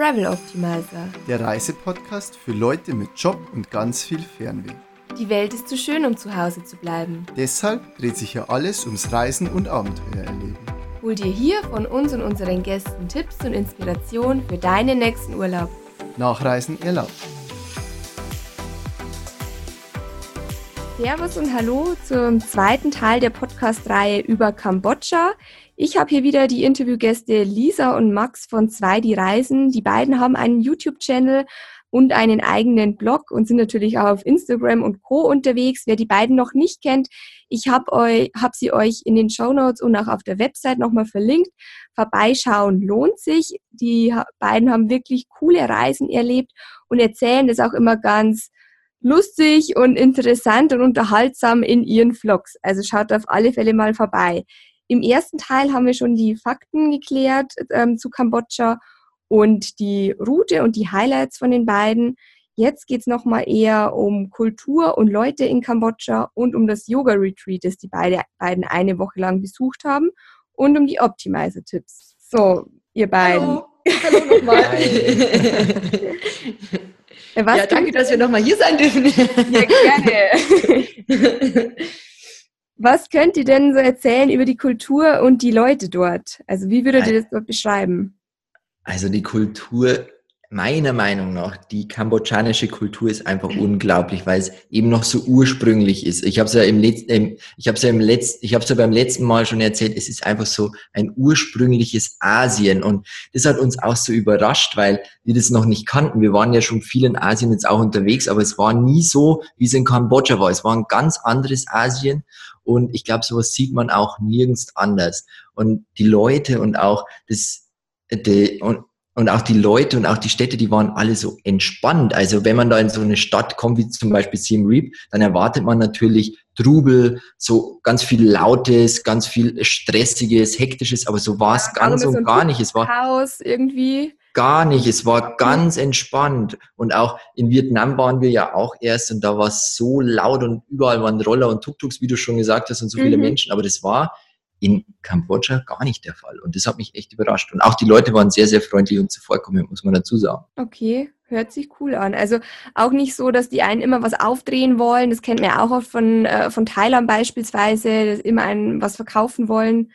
Travel Optimizer. Der Reisepodcast für Leute mit Job und ganz viel Fernweh. Die Welt ist zu schön, um zu Hause zu bleiben. Deshalb dreht sich hier alles ums Reisen und Abenteuer erleben. Hol dir hier von uns und unseren Gästen Tipps und Inspiration für deinen nächsten Urlaub. Nachreisen erlaubt. Servus und Hallo zum zweiten Teil der Podcast-Reihe über Kambodscha. Ich habe hier wieder die Interviewgäste Lisa und Max von Zwei die Reisen. Die beiden haben einen YouTube-Channel und einen eigenen Blog und sind natürlich auch auf Instagram und Co. unterwegs. Wer die beiden noch nicht kennt, ich habe hab sie euch in den Show Notes und auch auf der Website nochmal verlinkt. Vorbeischauen lohnt sich. Die beiden haben wirklich coole Reisen erlebt und erzählen das auch immer ganz lustig und interessant und unterhaltsam in ihren Vlogs. Also schaut auf alle Fälle mal vorbei. Im ersten Teil haben wir schon die Fakten geklärt ähm, zu Kambodscha und die Route und die Highlights von den beiden. Jetzt geht es nochmal eher um Kultur und Leute in Kambodscha und um das Yoga-Retreat, das die beide, beiden eine Woche lang besucht haben und um die Optimizer-Tipps. So, ihr beiden. Hallo, Hallo nochmal. Was ja, danke, dass wir nochmal hier sein dürfen. Ja, gerne. Was könnt ihr denn so erzählen über die Kultur und die Leute dort? Also wie würdet ihr das dort beschreiben? Also die Kultur, meiner Meinung nach, die kambodschanische Kultur ist einfach unglaublich, weil es eben noch so ursprünglich ist. Ich habe es ja im letzten, ich habe es ja im letzten, ich habe es ja beim letzten Mal schon erzählt. Es ist einfach so ein ursprüngliches Asien und das hat uns auch so überrascht, weil wir das noch nicht kannten. Wir waren ja schon viel in Asien jetzt auch unterwegs, aber es war nie so, wie es in Kambodscha war. Es war ein ganz anderes Asien und ich glaube, sowas sieht man auch nirgends anders. Und die Leute und auch das, die, und, und auch die Leute und auch die Städte, die waren alle so entspannt. Also wenn man da in so eine Stadt kommt, wie zum Beispiel Siem Reap, dann erwartet man natürlich Trubel, so ganz viel Lautes, ganz viel Stressiges, Hektisches, aber so war es ja, ganz und gar nicht. Es war Chaos irgendwie. Gar nicht, es war ganz entspannt. Und auch in Vietnam waren wir ja auch erst und da war es so laut und überall waren Roller und Tuk-Tuks, wie du schon gesagt hast, und so viele mhm. Menschen. Aber das war in Kambodscha gar nicht der Fall. Und das hat mich echt überrascht. Und auch die Leute waren sehr, sehr freundlich und zuvorkommend, muss man dazu sagen. Okay, hört sich cool an. Also auch nicht so, dass die einen immer was aufdrehen wollen. Das kennt man ja auch oft von, äh, von Thailand beispielsweise, dass immer einen was verkaufen wollen.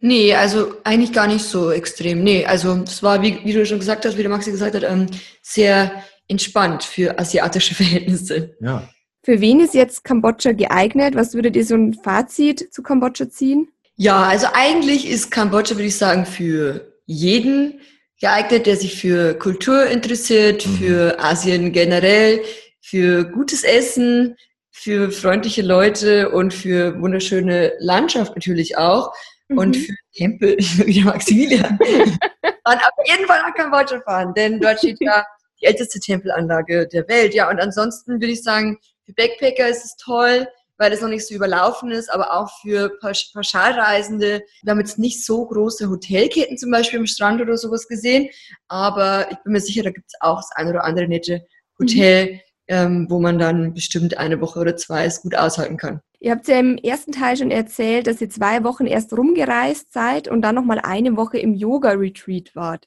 Nee, also eigentlich gar nicht so extrem. Nee, also es war, wie, wie du schon gesagt hast, wie der Maxi gesagt hat, ähm, sehr entspannt für asiatische Verhältnisse. Ja. Für wen ist jetzt Kambodscha geeignet? Was würdet ihr so ein Fazit zu Kambodscha ziehen? Ja, also eigentlich ist Kambodscha, würde ich sagen, für jeden geeignet, der sich für Kultur interessiert, mhm. für Asien generell, für gutes Essen, für freundliche Leute und für wunderschöne Landschaft natürlich auch mhm. und für Tempel, wie der Maximilian. Dann auf jeden Fall nach Kambodscha fahren, denn dort steht ja die älteste Tempelanlage der Welt. Ja, und ansonsten würde ich sagen, für Backpacker ist es toll, weil es noch nicht so überlaufen ist, aber auch für Pauschalreisende. Wir haben jetzt nicht so große Hotelketten zum Beispiel am Strand oder sowas gesehen, aber ich bin mir sicher, da gibt es auch das ein oder andere nette Hotel, mhm. ähm, wo man dann bestimmt eine Woche oder zwei es gut aushalten kann. Ihr habt ja im ersten Teil schon erzählt, dass ihr zwei Wochen erst rumgereist seid und dann nochmal eine Woche im Yoga-Retreat wart.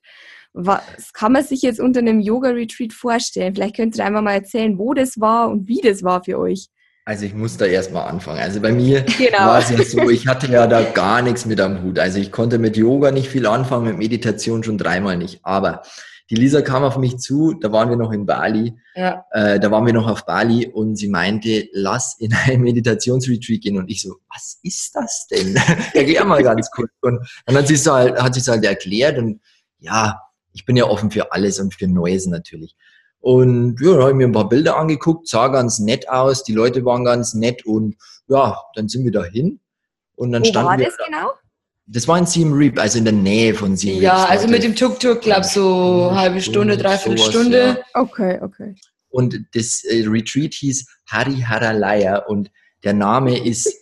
Was kann man sich jetzt unter einem Yoga-Retreat vorstellen? Vielleicht könnt ihr einfach mal erzählen, wo das war und wie das war für euch. Also ich muss da erstmal anfangen. Also bei mir genau. war es ja so, ich hatte ja da gar nichts mit am Hut. Also ich konnte mit Yoga nicht viel anfangen, mit Meditation schon dreimal nicht. Aber die Lisa kam auf mich zu, da waren wir noch in Bali, ja. äh, da waren wir noch auf Bali und sie meinte, lass in ein Meditationsretreat gehen und ich so, was ist das denn? Erklär mal ganz kurz. Und dann hat sie es halt, hat sie es halt erklärt und ja, ich bin ja offen für alles und für Neues natürlich. Und ja, dann habe ich mir ein paar Bilder angeguckt, sah ganz nett aus, die Leute waren ganz nett und ja, dann sind wir dahin. Und dann Wo standen war wir das genau? Das war in Siem Reap, also in der Nähe von Siem Reap. Ja, also mit dem Tuk-Tuk, glaube so eine halbe Stunde, dreiviertel Stunde. Ja. Okay, okay. Und das äh, Retreat hieß Hari Haralaya und der Name ist,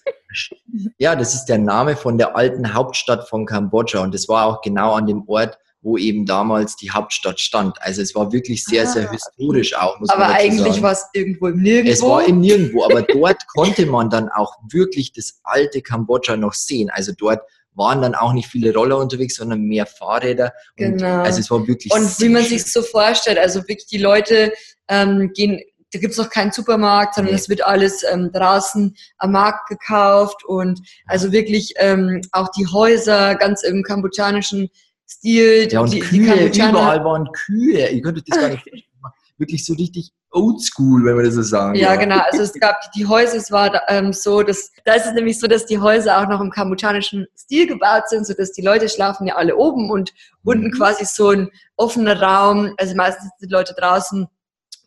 ja, das ist der Name von der alten Hauptstadt von Kambodscha und das war auch genau an dem Ort, wo eben damals die Hauptstadt stand. Also es war wirklich sehr, sehr ah, historisch auch. Muss aber man eigentlich war es irgendwo im Nirgendwo. Es war im Nirgendwo, aber dort konnte man dann auch wirklich das alte Kambodscha noch sehen. Also dort waren dann auch nicht viele Roller unterwegs, sondern mehr Fahrräder. Und Genau. Also es war wirklich Und wie man sich so vorstellt, also wirklich die Leute ähm, gehen, da gibt's noch keinen Supermarkt, sondern Nee. es wird alles ähm, draußen am Markt gekauft und also wirklich ähm, auch die Häuser ganz im kambodschanischen Stil. Ja, und die, Kühe, Kambodschaner- überall waren Kühe. Ihr könnt euch das gar nicht vorstellen. Wirklich so richtig oldschool, wenn man das so sagen Ja, darf. genau. Also es gab die Häuser, es war ähm, so, dass da ist es nämlich so, dass die Häuser auch noch im kambodschanischen Stil gebaut sind, so dass die Leute schlafen ja alle oben und unten Mhm. quasi so ein offener Raum. Also meistens sind die Leute draußen,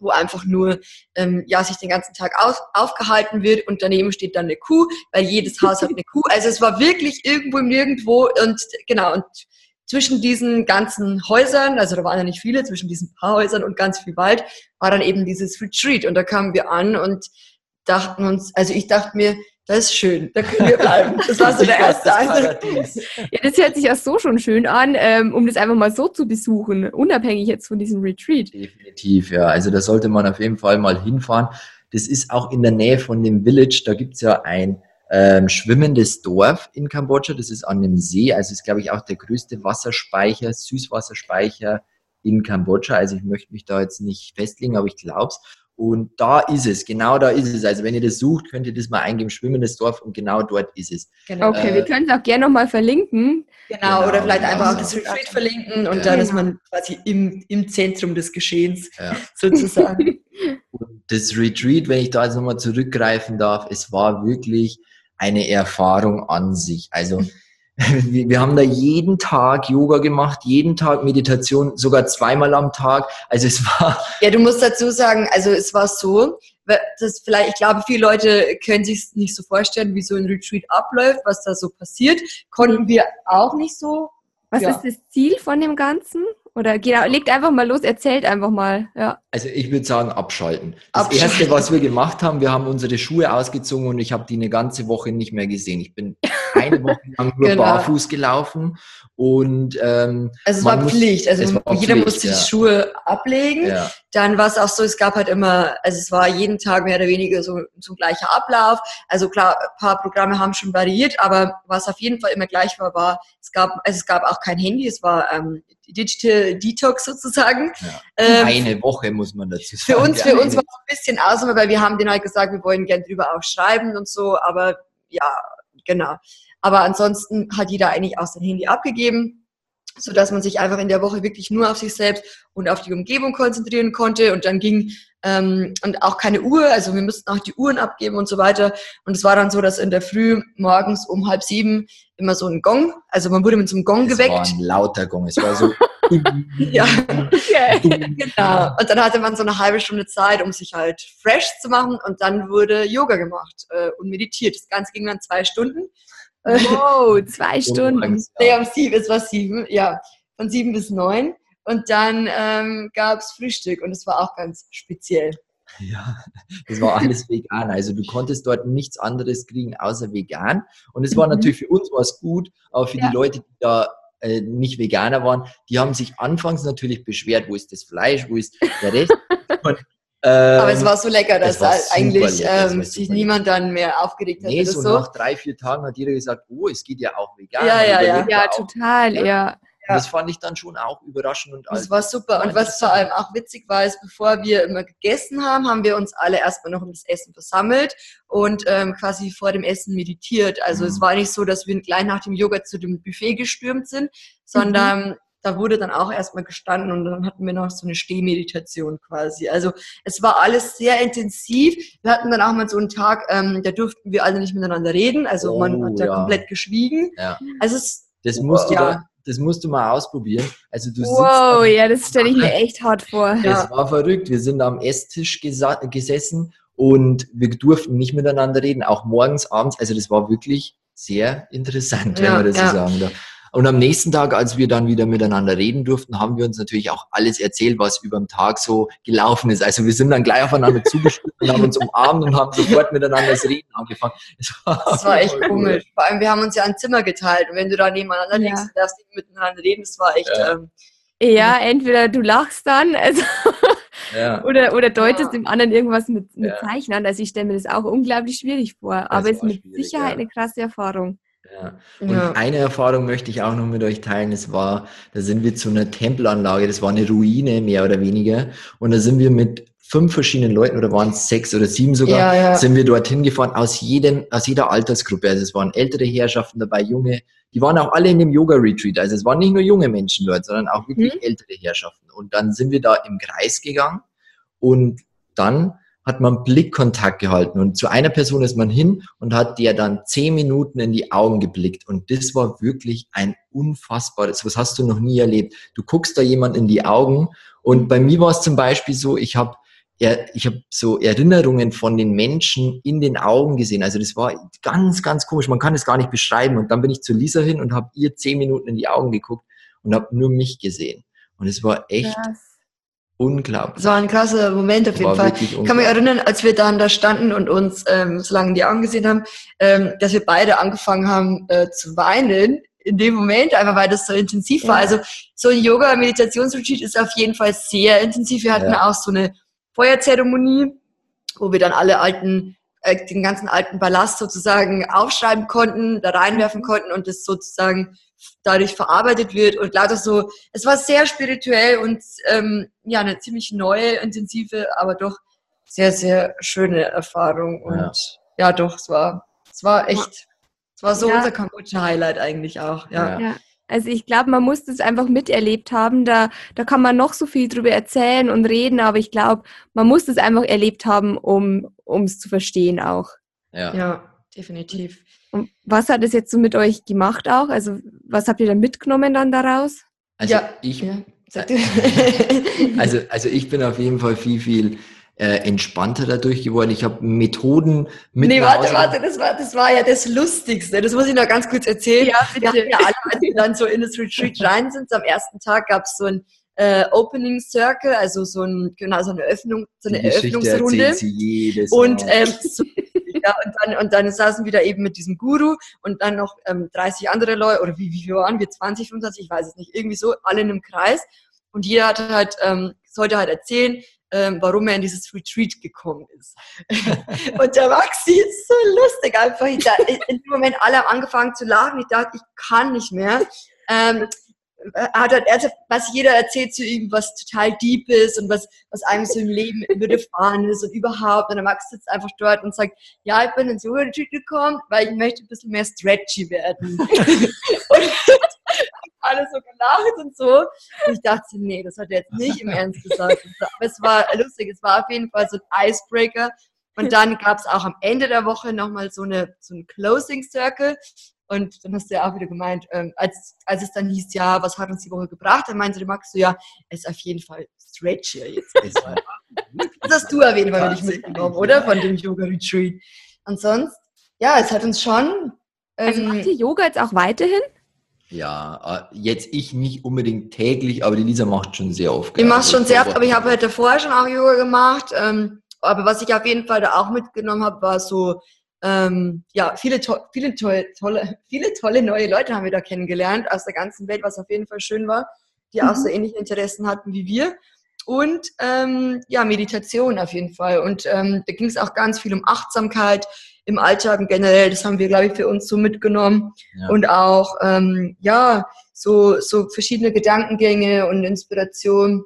wo einfach nur ähm, ja sich den ganzen Tag auf, aufgehalten wird und daneben steht dann eine Kuh, weil jedes Haus hat eine Kuh. Also es war wirklich irgendwo im Nirgendwo und genau und zwischen diesen ganzen Häusern, also da waren ja nicht viele, zwischen diesen paar Häusern und ganz viel Wald, war dann eben dieses Retreat. Und da kamen wir an und dachten uns, also ich dachte mir, das ist schön, da können wir bleiben. Das war so der erste Das Eindruck. Ja, das hört sich ja so schon schön an, ähm, um das einfach mal so zu besuchen, unabhängig jetzt von diesem Retreat. Definitiv, ja. Also da sollte man auf jeden Fall mal hinfahren. Das ist auch in der Nähe von dem Village. Da gibt's ja ein ähm, schwimmendes Dorf in Kambodscha. Das ist an dem See. Also ist, glaube ich, auch der größte Wasserspeicher, Süßwasserspeicher in Kambodscha. Also ich möchte mich da jetzt nicht festlegen, aber ich glaub's. Und da ist es, genau da ist es. Also wenn ihr das sucht, könnt ihr das mal eingeben, schwimmendes Dorf und genau dort ist es. Genau. Okay, Äh, wir können es auch gerne nochmal verlinken. Genau, Genau, oder vielleicht genau einfach auch so. das Retreat verlinken und Ja. dann ist man quasi im, im Zentrum des Geschehens Ja. sozusagen. Und das Retreat, wenn ich da jetzt nochmal zurückgreifen darf, es war wirklich eine Erfahrung an sich. Also wir, haben da jeden Tag Yoga gemacht, jeden Tag Meditation, sogar zweimal am Tag. Also es war, ja, du musst dazu sagen, also es war so, weil das vielleicht, ich glaube, viele Leute können sich nicht so vorstellen, wie so ein Retreat abläuft, was da so passiert. Konnten wir auch nicht so. Was Ja. ist das Ziel von dem Ganzen? Oder genau, legt einfach mal los, erzählt einfach mal. Ja. also ich würde sagen, abschalten. Das Abschalten. Erste, was wir gemacht haben, wir haben unsere Schuhe ausgezogen und ich habe die eine ganze Woche nicht mehr gesehen. Ich bin eine Woche lang nur Genau. barfuß gelaufen und ähm, Also es war muss- Pflicht. Also war jeder Pflicht, musste ja. die Schuhe ablegen. ja, Dann war es auch so, es gab halt immer, also es war jeden Tag mehr oder weniger so, so ein gleicher Ablauf. Also klar, ein paar Programme haben schon variiert, aber was auf jeden Fall immer gleich war, war, es gab, also es gab auch kein Handy, es war ähm, Digital Detox sozusagen. Ja. Ähm, eine Woche muss man dazu sagen. für uns, für uns war es ein bisschen Ausnahme, weil wir haben denen halt gesagt, wir wollen gern drüber auch schreiben und so, aber ja, genau. Aber ansonsten hat jeder eigentlich auch sein Handy abgegeben, so dass man sich einfach in der Woche wirklich nur auf sich selbst und auf die Umgebung konzentrieren konnte und dann ging ähm, und auch keine Uhr, also wir mussten auch die Uhren abgeben und so weiter. Und es war dann so, dass in der Früh morgens um halb sieben immer so ein Gong, also man wurde mit so einem Gong Es war geweckt. ein lauter Gong. Es war so. Ja. Genau. Und dann hatte man so eine halbe Stunde Zeit, um sich halt fresh zu machen und dann wurde Yoga gemacht äh, und meditiert. Das Ganze ging dann zwei Stunden. Äh, Wow, zwei Stunden. Nee, um sieben, es war sieben, ja, von sieben bis neun. Und dann ähm, gab es Frühstück und es war auch ganz speziell. Ja, das war alles vegan. Also du konntest dort nichts anderes kriegen außer vegan. Und es war Mhm. natürlich für uns was gut, aber für Ja. die Leute, die da äh, nicht Veganer waren, die haben sich anfangs natürlich beschwert, wo ist das Fleisch, wo ist der Rest. Und, ähm, Aber es war so lecker, dass halt super eigentlich lecker, ähm, sich niemand dann mehr aufgeregt hat nee, oder so, so. nach drei, vier Tagen hat jeder gesagt, oh, es geht ja auch vegan. Ja, Man ja, ja. überlegt Ja, auch. Ja. Das fand ich dann schon auch überraschend und Das alt. war super. Und was vor allem auch witzig war, ist, bevor wir immer gegessen haben, haben wir uns alle erstmal noch um das Essen versammelt und ähm, quasi vor dem Essen meditiert. Also Mhm. es war nicht so, dass wir gleich nach dem Yoga zu dem Buffet gestürmt sind, sondern da wurde dann auch erstmal gestanden und dann hatten wir noch so eine Stehmeditation quasi. Also es war alles sehr intensiv. Wir hatten dann auch mal so einen Tag, ähm, da durften wir alle nicht miteinander reden. Also man Oh, hat da ja. komplett geschwiegen. Ja. Also es Das musst, du Ja. da, das musst du mal ausprobieren. Also du Wow, sitzt ja, das stelle ich mir echt hart vor. Ja. Es war verrückt. Wir sind am Esstisch gesessen und wir durften nicht miteinander reden, auch morgens, abends. Also das war wirklich sehr interessant, wenn Ja, man das ja. so sagen darf. Und am nächsten Tag, als wir dann wieder miteinander reden durften, haben wir uns natürlich auch alles erzählt, was über den Tag so gelaufen ist. Also wir sind dann gleich aufeinander zugeschnitten und haben uns umarmt und haben sofort miteinander das Reden angefangen. Es war, Das war echt komisch. Vor allem, wir haben uns ja ein Zimmer geteilt und wenn du da nebeneinander Ja. liegst, darfst du nicht miteinander reden. Das war echt. Ja. Ähm, Ja, entweder du lachst dann also, Ja. oder, oder deutest Ja. dem anderen irgendwas mit, mit Ja. Zeichen an. Also ich stelle mir das auch unglaublich schwierig vor. Aber es ist mit Sicherheit ja. eine krasse Erfahrung. Ja. Und ja. eine Erfahrung möchte ich auch noch mit euch teilen. Es war, da sind wir zu einer Tempelanlage, das war eine Ruine mehr oder weniger. Und da sind wir mit fünf verschiedenen Leuten oder waren es sechs oder sieben sogar, ja, ja. sind wir dorthin gefahren aus jedem, aus jeder Altersgruppe. Also es waren ältere Herrschaften dabei, junge, die waren auch alle in dem Yoga-Retreat. Also es waren nicht nur junge Menschen dort, sondern auch wirklich mhm. ältere Herrschaften. Und dann sind wir da im Kreis gegangen und dann hat man Blickkontakt gehalten und zu einer Person ist man hin und hat der dann zehn Minuten in die Augen geblickt und das war wirklich ein unfassbares, was hast du noch nie erlebt. Du guckst da jemand in die Augen und bei mir war es zum Beispiel so, ich habe ich habe so Erinnerungen von den Menschen in den Augen gesehen. Also das war ganz, ganz komisch. Man kann es gar nicht beschreiben. Und dann bin ich zu Lisa hin und habe ihr zehn Minuten in die Augen geguckt und habe nur mich gesehen. Und es war echt Krass unglaublich. Das war ein krasser Moment auf jeden Fall. Ich kann mich erinnern, als wir dann da standen und uns ähm, so lange in die Augen gesehen haben, ähm, dass wir beide angefangen haben äh, zu weinen in dem Moment, einfach weil das so intensiv war. Also so ein Yoga-Meditationsretreat ist auf jeden Fall sehr intensiv. Wir hatten ja. auch so eine Feuerzeremonie, wo wir dann alle alten äh, den ganzen alten Ballast sozusagen aufschreiben konnten, da reinwerfen mhm. konnten und das sozusagen dadurch verarbeitet wird und lauter so. Es war sehr spirituell und ähm, ja, eine ziemlich neue, intensive, aber doch sehr, sehr schöne Erfahrung. Und ja, ja doch, es war, es war echt, es war so ja. unser Kambodscha-Highlight eigentlich auch. ja. ja. Also ich glaube, man muss das einfach miterlebt haben. Da, da kann man noch so viel drüber erzählen und reden, aber ich glaube, man muss das einfach erlebt haben, um es zu verstehen auch. Ja. ja, definitiv. Und was hat es jetzt so mit euch gemacht auch? Also was habt ihr da mitgenommen dann daraus? Also ja. ich, ja. also, also ich bin auf jeden Fall viel, viel äh, entspannter dadurch geworden. Ich habe Methoden mit. Nee, warte, warte, das war, das war ja das Lustigste. Das muss ich noch ganz kurz erzählen. Ja, bitte. Wir ja alle, als wir dann so in das Retreat rein sind, am ersten Tag gab es so ein äh, Opening Circle, also so, ein, genau, so eine Öffnung, so eine Eröffnungsrunde. und, ähm, so, ja, und, dann, und dann saßen wir da eben mit diesem Guru und dann noch ähm, 30 andere Leute, oder wie, wie viel waren wir? 20, 25, ich weiß es nicht, irgendwie so, alle in einem Kreis. Und jeder hatte halt, ähm, sollte halt erzählen, ähm, warum er in dieses Retreat gekommen ist. und der Maxi ist so lustig einfach. Ich, in dem Moment alle haben angefangen zu lachen. Ich dachte, ich kann nicht mehr. Ähm, hat halt, er hat, was jeder erzählt zu ihm, was total deep ist und was, was einem so im Leben widerfahren ist und überhaupt. Und der Max sitzt einfach dort und sagt, ja, ich bin ins Yoga-Retreat gekommen, weil ich möchte ein bisschen mehr stretchy werden. und alle so gelacht und so. Und ich dachte, nee, das hat er jetzt nicht im Ernst gesagt. Aber es war lustig, es war auf jeden Fall so ein Icebreaker. Und dann gab es auch am Ende der Woche nochmal so, eine, so ein Closing Circle. Und dann hast du ja auch wieder gemeint, ähm, als, als es dann hieß, ja, was hat uns die Woche gebracht, dann meinte der Max so, ja, es ist auf jeden Fall stretchier jetzt. das hast du auf jeden Fall nicht mitgenommen, oder? Von dem Yoga-Retreat. Und sonst, ja, es hat uns schon... Also ähm, also macht ihr Yoga jetzt auch weiterhin? Ja, äh, jetzt ich nicht unbedingt täglich, aber die Lisa macht schon sehr oft. Ich mache schon sehr oft, aber ich habe halt davor schon auch Yoga gemacht. Ähm, aber was ich auf jeden Fall da auch mitgenommen habe, war so, ähm, ja, viele, to viele, to tolle, viele tolle neue Leute haben wir da kennengelernt aus der ganzen Welt, was auf jeden Fall schön war, die mhm. auch so ähnliche Interessen hatten wie wir. Und ähm, ja, Meditation auf jeden Fall. Und ähm, da ging es auch ganz viel um Achtsamkeit, im Alltag und generell, das haben wir, glaube ich, für uns so mitgenommen. Ja. Und auch, ähm, ja, so, so verschiedene Gedankengänge und Inspiration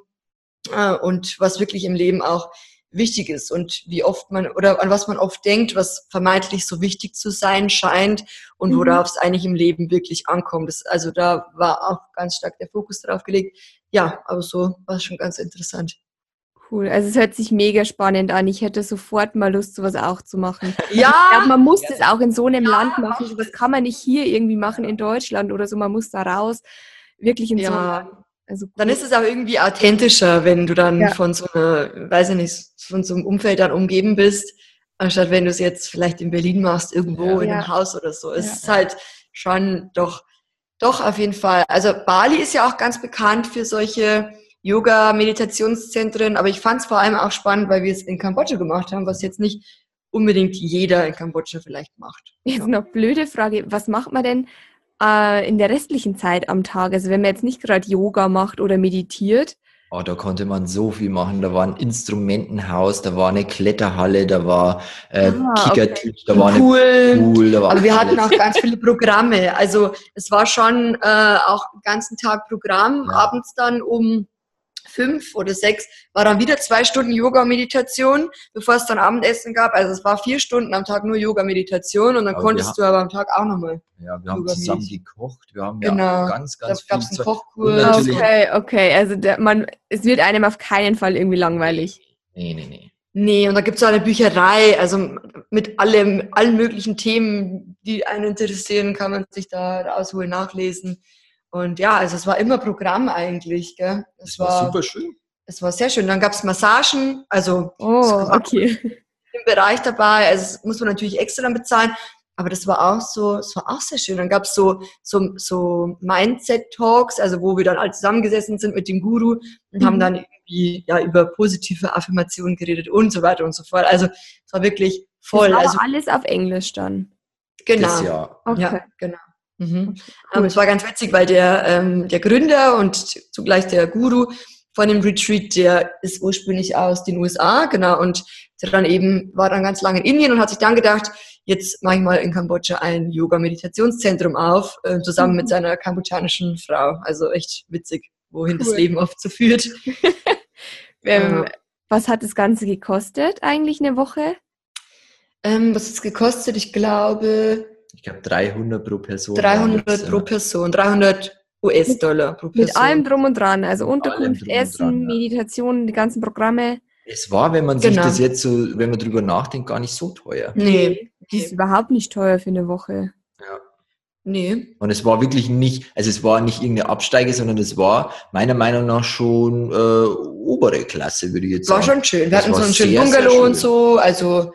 äh, und was wirklich im Leben auch wichtig ist und wie oft man oder an was man oft denkt, was vermeintlich so wichtig zu sein scheint und mhm. worauf es eigentlich im Leben wirklich ankommt. Das, also da war auch ganz stark der Fokus darauf gelegt. Ja, aber so war es schon ganz interessant. Cool. Also es hört sich mega spannend an. Ich hätte sofort mal Lust, sowas auch zu machen. Ja. Ich glaube, man muss ja. das auch in so einem ja, Land machen. Sowas kann man nicht hier irgendwie machen in Deutschland oder so. Man muss da raus. Wirklich in ja. so einem Land. Also cool. Dann ist es auch irgendwie authentischer, wenn du dann ja. von so einer, weiß ich nicht, von so einem Umfeld dann umgeben bist, anstatt wenn du es jetzt vielleicht in Berlin machst, irgendwo in einem Haus oder so. Es ist halt schon doch, doch auf jeden Fall. Also Bali ist ja auch ganz bekannt für solche Yoga-Meditationszentren, aber ich fand es vor allem auch spannend, weil wir es in Kambodscha gemacht haben, was jetzt nicht unbedingt jeder in Kambodscha vielleicht macht. Jetzt noch blöde Frage, was macht man denn äh, in der restlichen Zeit am Tag? Also wenn man jetzt nicht gerade Yoga macht oder meditiert, Oh, da konnte man so viel machen. Da war ein Instrumentenhaus, da war eine Kletterhalle, da war äh, Ah, Kickertisch, da war Pool. eine Pool, da war Aber wir hatten auch ganz viele Programme. Also es war schon äh, auch den ganzen Tag Programm. Ja. Abends dann um fünf oder sechs war dann wieder zwei Stunden Yoga-Meditation, bevor es dann Abendessen gab. Also es war vier Stunden am Tag nur Yoga-Meditation und dann Aber konntest du aber am Tag auch nochmal. Ja, wir haben zusammen gekocht, wir haben Genau. ja ganz, Da ganz gab viel es einen. Kochkurs. Okay, okay. Also der, man, es wird einem auf keinen Fall irgendwie langweilig. Nee, nee, nee. Nee, und da gibt es auch eine Bücherei, also mit allem, allen möglichen Themen, die einen interessieren, kann man sich da rausholen, nachlesen. Und ja, also es war immer Programm eigentlich. Gell? Es, Das war super schön. es war sehr schön. Dann gab es Massagen, also Oh, Das war- okay. im Bereich dabei. Also das muss man natürlich extra dann bezahlen. Aber das war auch so, es war auch sehr schön. Dann gab es so, so, so Mindset-Talks, also wo wir dann alle zusammengesessen sind mit dem Guru und Mhm. haben dann irgendwie ja, über positive Affirmationen geredet und so weiter und so fort. Also es war wirklich voll. Das war Also aber alles auf Englisch dann. genau. Das Jahr. Okay. Ja, genau. Mhm. Cool. Ähm, es war ganz witzig, weil der, ähm, der Gründer und zugleich der Guru von dem Retreat, der ist ursprünglich aus den USA, genau, und der dann eben war dann ganz lange in Indien und hat sich dann gedacht, jetzt mache ich mal in Kambodscha ein Yoga-Meditationszentrum auf, äh, zusammen Mhm. mit seiner kambodschanischen Frau. Also echt witzig, wohin das Cool. Leben oft so führt. Ähm, Ja. Was hat das Ganze gekostet eigentlich eine Woche? Ähm, was hat es gekostet? Ich glaube Ich glaube 300 pro Person. 300 waren das, pro. Person, 300 US-Dollar pro Person. Mit allem drum und dran, also Unterkunft, Essen, dran, ja. Meditation, die ganzen Programme. Es war, wenn man sich Genau. das jetzt so, wenn man drüber nachdenkt, gar nicht so teuer. Nee, Die ist überhaupt nicht teuer für eine Woche. Ja. nee. Und es war wirklich nicht, also es war nicht irgendeine Absteige, sondern es war meiner Meinung nach schon äh, obere Klasse, würde ich jetzt war sagen. schon schön. Wir Das hatten so war einen schönen Bungalow schön. und so. Also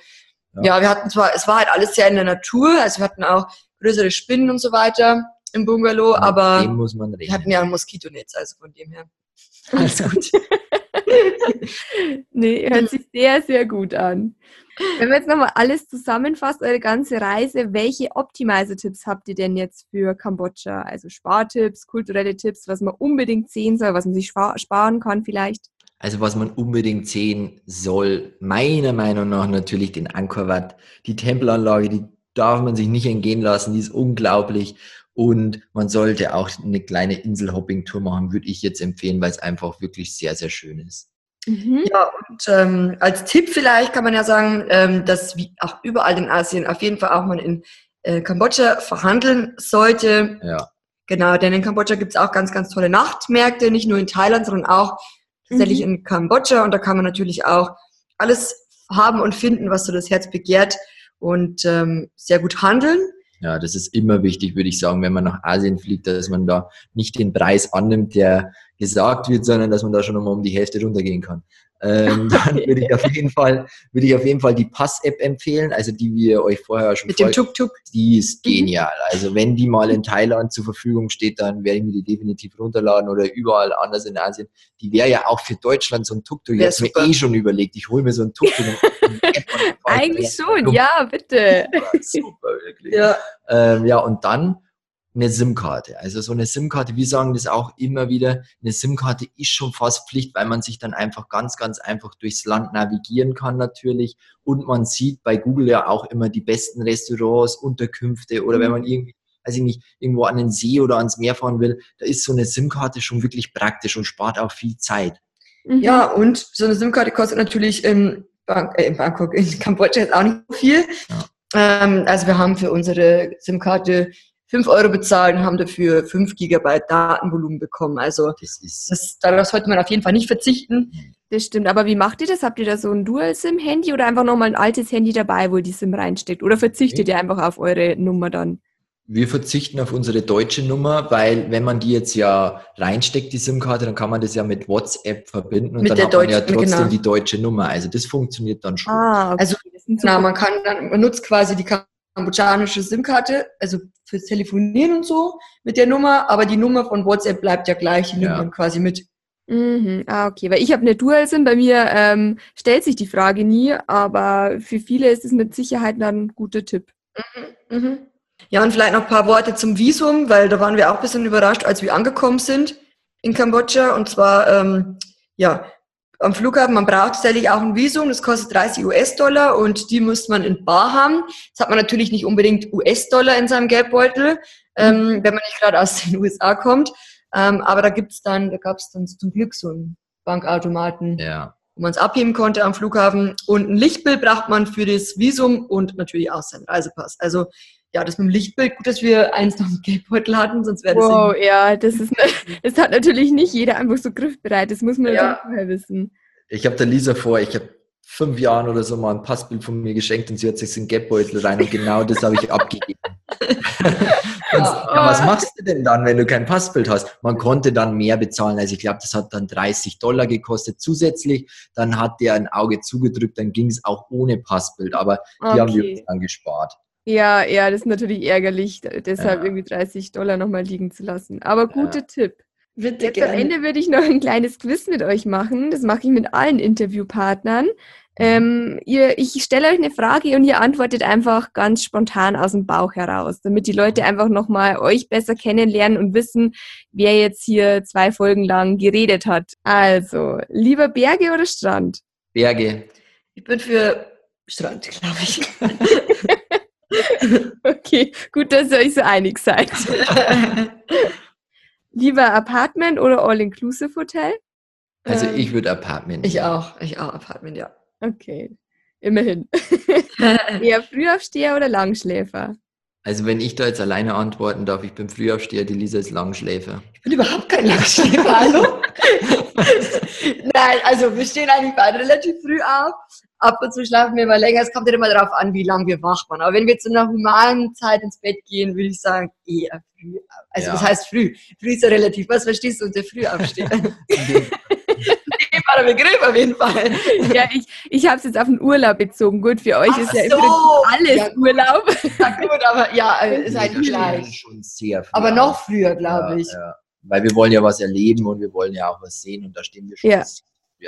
Ja. ja. wir hatten zwar, es war halt alles sehr in der Natur. Also wir hatten auch größere Spinnen und so weiter im Bungalow, Mit aber wir hatten ja ein Moskitonetz, also von dem her. Alles gut. Nee, hört sich sehr, sehr gut an. Wenn wir jetzt nochmal alles zusammenfasst, eure ganze Reise, welche Optimizer-Tipps habt ihr denn jetzt für Kambodscha? Also Spartipps, kulturelle Tipps, was man unbedingt sehen soll, was man sich spar sparen kann vielleicht? Also was man unbedingt sehen soll, meiner Meinung nach natürlich den Angkor Wat. Die Tempelanlage, die darf man sich nicht entgehen lassen, die ist unglaublich. Und man sollte auch eine kleine Inselhopping-Tour machen, würde ich jetzt empfehlen, weil es einfach wirklich sehr, sehr schön ist. Mhm. Ja, und ähm, als Tipp vielleicht kann man ja sagen, ähm, dass wie auch überall in Asien auf jeden Fall auch man in äh, Kambodscha verhandeln sollte. Ja. Genau, denn in Kambodscha gibt es auch ganz, ganz tolle Nachtmärkte, nicht nur in Thailand, sondern auch tatsächlich Mhm. in Kambodscha. Und da kann man natürlich auch alles haben und finden, was so das Herz begehrt und ähm, sehr gut handeln. Ja, das ist immer wichtig, würde ich sagen, wenn man nach Asien fliegt, dass man da nicht den Preis annimmt, der gesagt wird, sondern dass man da schon nochmal um die Hälfte runtergehen kann. Ähm, dann würde ich auf jeden Fall, würde ich auf jeden Fall die Pass-App empfehlen, also die wir euch vorher schon Mit dem vorge- Tuk-Tuk. die ist Mhm. genial. Also wenn die mal in Thailand zur Verfügung steht, dann werde ich mir die definitiv runterladen oder überall anders in Asien. Die wäre ja auch für Deutschland so ein Tuk-Tuk. Ich habe mir eh schon überlegt, ich hole mir so ein Tuk-Tuk. Eigentlich schon, ja, bitte. Super, super, wirklich. Ja. Ähm, ja, und dann eine SIM-Karte. Also so eine SIM-Karte, wir sagen das auch immer wieder, eine SIM-Karte ist schon fast Pflicht, weil man sich dann einfach ganz, ganz einfach durchs Land navigieren kann natürlich. Und man sieht bei Google ja auch immer die besten Restaurants, Unterkünfte oder wenn man irgendwie, weiß ich nicht, irgendwo an den See oder ans Meer fahren will, da ist so eine SIM-Karte schon wirklich praktisch und spart auch viel Zeit. Mhm. Ja, und so eine SIM-Karte kostet natürlich in, Bank, äh, in Bangkok, in Kambodscha jetzt auch nicht so viel. Ähm, also wir haben für unsere SIM-Karte 5 Euro bezahlt und haben dafür 5 Gigabyte Datenvolumen bekommen. Also Das ist, das, darauf sollte man auf jeden Fall nicht verzichten. Das stimmt, aber wie macht ihr das? Habt ihr da so ein Dual-SIM-Handy oder einfach nochmal ein altes Handy dabei, wo die SIM reinsteckt? Oder verzichtet ihr einfach auf eure Nummer dann? Wir verzichten auf unsere deutsche Nummer, weil wenn man die jetzt ja reinsteckt, die SIM-Karte, dann kann man das ja mit WhatsApp verbinden und Mit dann hat man ja trotzdem genau. die deutsche Nummer. Also das funktioniert dann schon. Ah, okay. Also, super- man kann dann, man nutzt quasi die kambodschanische SIM-Karte, also fürs Telefonieren und so mit der Nummer, aber die Nummer von WhatsApp bleibt ja gleich, die nimmt Ja. man quasi mit. Mhm. Ah, okay, weil ich habe eine Dual-SIM. Bei mir ähm, stellt sich die Frage nie, aber für viele ist es mit Sicherheit dann ein guter Tipp. Mhm. Ja, und vielleicht noch ein paar Worte zum Visum, weil da waren wir auch ein bisschen überrascht, als wir angekommen sind in Kambodscha. Und zwar, ähm, ja, am Flughafen, man braucht tatsächlich auch ein Visum, das kostet 30 US-Dollar und die muss man in Bar haben. Das hat man natürlich nicht unbedingt US-Dollar in seinem Geldbeutel, ähm, wenn man nicht gerade aus den USA kommt. Ähm, aber da gibt's dann, da gab's dann zum Glück so einen Bankautomaten, Ja. wo man es abheben konnte am Flughafen. Und ein Lichtbild braucht man für das Visum und natürlich auch seinen Reisepass. Also ja, das mit dem Lichtbild, gut, dass wir eins noch im Geldbeutel hatten, sonst wäre das Wow, irgendwie- ja, das ist ne, das hat natürlich nicht jeder einfach so griffbereit. Das muss man Ja. vorher wissen. Ich habe der Lisa vor, ich habe fünf Jahren oder so mal ein Passbild von mir geschenkt und sie hat sich in den Geldbeutel rein und genau das habe ich abgegeben. Ja, was machst du denn dann, wenn du kein Passbild hast? Man konnte dann mehr bezahlen. Also ich glaube, das hat dann 30 Dollar gekostet zusätzlich. Dann hat der ein Auge zugedrückt, dann ging es auch ohne Passbild. Aber die haben wir uns Okay. dann gespart. Ja, ja, das ist natürlich ärgerlich, deshalb Ja. irgendwie 30 Dollar nochmal liegen zu lassen. Aber guter Tipp. Bitte Jetzt am gerne. Ende würde ich noch ein kleines Quiz mit euch machen. Das mache ich mit allen Interviewpartnern. Ähm, ihr, ich stelle euch eine Frage und ihr antwortet einfach ganz spontan aus dem Bauch heraus, damit die Leute einfach nochmal euch besser kennenlernen und wissen, wer jetzt hier zwei Folgen lang geredet hat. Also, lieber Berge oder Strand? Berge, Ich bin für Strand, glaube ich. Okay, gut, dass ihr euch so einig seid. Lieber Apartment oder All-Inclusive-Hotel? also Ähm, ich würde Apartment. ich auch, ich auch, Apartment, ja. Okay, immerhin. Eher Frühaufsteher oder Langschläfer? Also wenn ich da jetzt alleine antworten darf, ich bin Frühaufsteher, die Lisa ist Langschläfer. Ich bin überhaupt kein Langschläfer, hallo? Nein, also wir stehen eigentlich beide relativ früh auf. Ab und zu schlafen wir mal länger. Es kommt ja immer darauf an, wie lange wir wach waren. Aber wenn wir zu einer humanen Zeit ins Bett gehen, würde ich sagen, eher früh. Also Ja. was heißt früh? Früh ist ja relativ. Was verstehst du unter früh aufstehen? der Begriff auf jeden Fall. Ja, ich, ich habe es jetzt auf den Urlaub bezogen. Gut, für euch Ach ist ja so. übrigens alles Ja. Urlaub. Ja, gut, aber ja, ist stehen gleich. schon sehr früh Aber noch früher, glaube Ja, ich. Ja. Weil wir wollen ja was erleben und wir wollen ja auch was sehen und da stehen wir schon.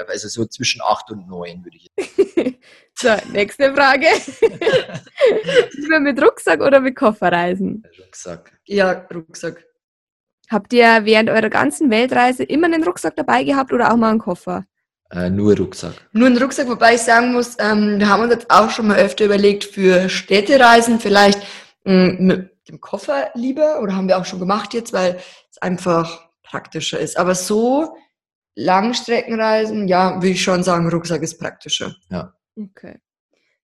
Auf. Also so zwischen acht und neun würde ich jetzt. So, nächste Frage. Lieber mit Rucksack oder mit Koffer reisen? Rucksack. Ja, Rucksack. Habt ihr während eurer ganzen Weltreise immer einen Rucksack dabei gehabt oder auch mal einen Koffer? Äh, nur Rucksack. Nur ein Rucksack, wobei ich sagen muss, ähm, wir haben uns jetzt auch schon mal öfter überlegt, für Städtereisen vielleicht ähm, mit dem Koffer lieber, oder haben wir auch schon gemacht jetzt, weil es einfach praktischer ist. Aber so Langstreckenreisen, ja, würde ich schon sagen, Rucksack ist praktischer. Okay.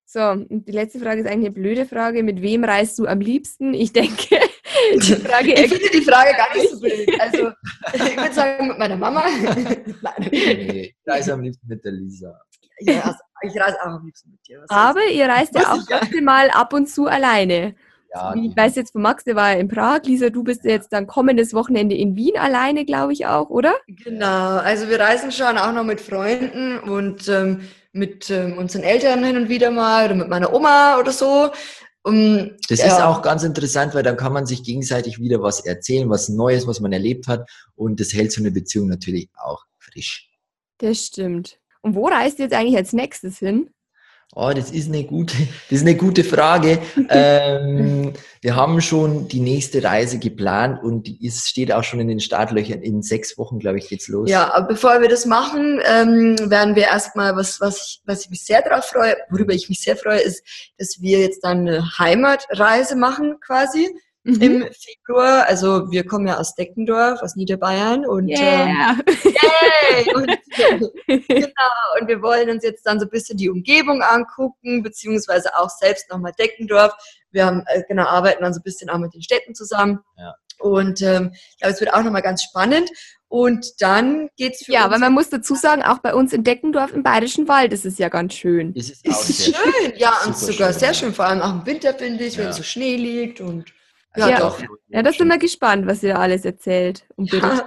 So, und die letzte Frage ist eigentlich eine blöde Frage. Mit wem reist du am liebsten? Ich denke, die Frage Ich finde die Frage gar nicht so blöd. Also, ich würde sagen, mit meiner Mama. Nein. Nee, ich reise am liebsten mit der Lisa. Ja, also, ich reise auch am liebsten mit dir. Was Aber ihr reist ja auch ja. mal ab und zu alleine. Ja, Ich weiß jetzt von Max, der war ja in Prag. Lisa, du bist jetzt dann kommendes Wochenende in Wien alleine, glaube ich auch, oder? Genau, also wir reisen schon auch noch mit Freunden und ähm, mit ähm, unseren Eltern hin und wieder mal oder mit meiner Oma oder so. Um, Das ja, ist auch ganz interessant, weil dann kann man sich gegenseitig wieder was erzählen, was Neues, was man erlebt hat. Und das hält so eine Beziehung natürlich auch frisch. Das stimmt. Und wo reist ihr jetzt eigentlich als nächstes hin? Oh, das ist eine gute, das ist eine gute Frage. ähm, wir haben schon die nächste Reise geplant und die ist, steht auch schon in den Startlöchern. In sechs Wochen, glaube ich, geht's los. Ja, aber bevor wir das machen, ähm, werden wir erstmal, was, was, ich, was ich mich sehr darauf freue, worüber ich mich sehr freue, ist, dass wir jetzt dann eine Heimatreise machen quasi Mhm. im Februar. Also wir kommen ja aus Deckendorf, aus Niederbayern und ähm, Yeah. Yay! Und, genau, und wir wollen uns jetzt dann so ein bisschen die Umgebung angucken, beziehungsweise auch selbst nochmal Deckendorf. Wir haben, äh, genau, arbeiten dann so ein bisschen auch mit den Städten zusammen. Ja. Und ähm, ich glaube, es wird auch nochmal ganz spannend. Und dann geht's für Ja, uns. weil man muss dazu sagen, auch bei uns in Deckendorf im Bayerischen Wald ist es ja ganz schön. Ist auch ist sehr schön, ja, und sogar schön, sehr ja. schön, vor allem auch im Winter, finde ich, Ja. wenn so Schnee liegt und Also Ja. doch. Ja, da sind wir gespannt, was ihr da alles erzählt und berichtet.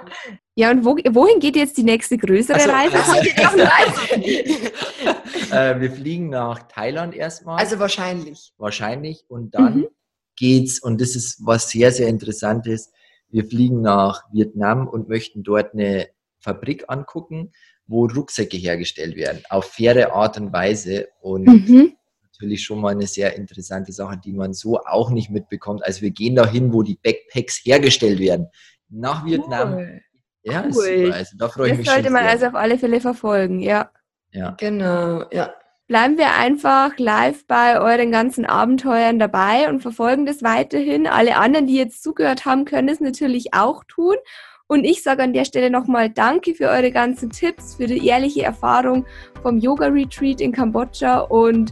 ja, Ja, und wo, wohin geht jetzt die nächste größere Also, Reise? also- äh, wir fliegen nach Thailand erstmal. also wahrscheinlich. wahrscheinlich. Und dann Mhm. geht's, und das ist was sehr, sehr interessant ist, wir fliegen nach Vietnam und möchten dort eine Fabrik angucken, wo Rucksäcke hergestellt werden, auf faire Art und Weise. Und Mhm. Natürlich schon mal eine sehr interessante Sache, die man so auch nicht mitbekommt. Also wir gehen dahin, wo die Backpacks hergestellt werden. Nach Vietnam Cool. Ja, Cool. ist super. Also da freue ich Das mich sollte schon man sehr. also auf alle Fälle verfolgen, ja. ja. Genau, ja. Bleiben wir einfach live bei euren ganzen Abenteuern dabei und verfolgen das weiterhin. Alle anderen, die jetzt zugehört haben, können es natürlich auch tun. Und ich sage an der Stelle nochmal Danke für eure ganzen Tipps, für die ehrliche Erfahrung vom Yoga-Retreat in Kambodscha und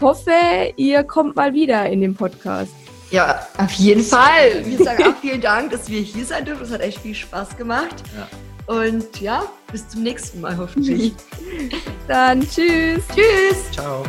hoffe, ihr kommt mal wieder in den Podcast. Ja, auf jeden Fall. Wir sagen auch vielen Dank, dass wir hier sein dürfen. Es hat echt viel Spaß gemacht. Ja. Und ja, bis zum nächsten Mal hoffentlich. Dann tschüss. Tschüss. Ciao.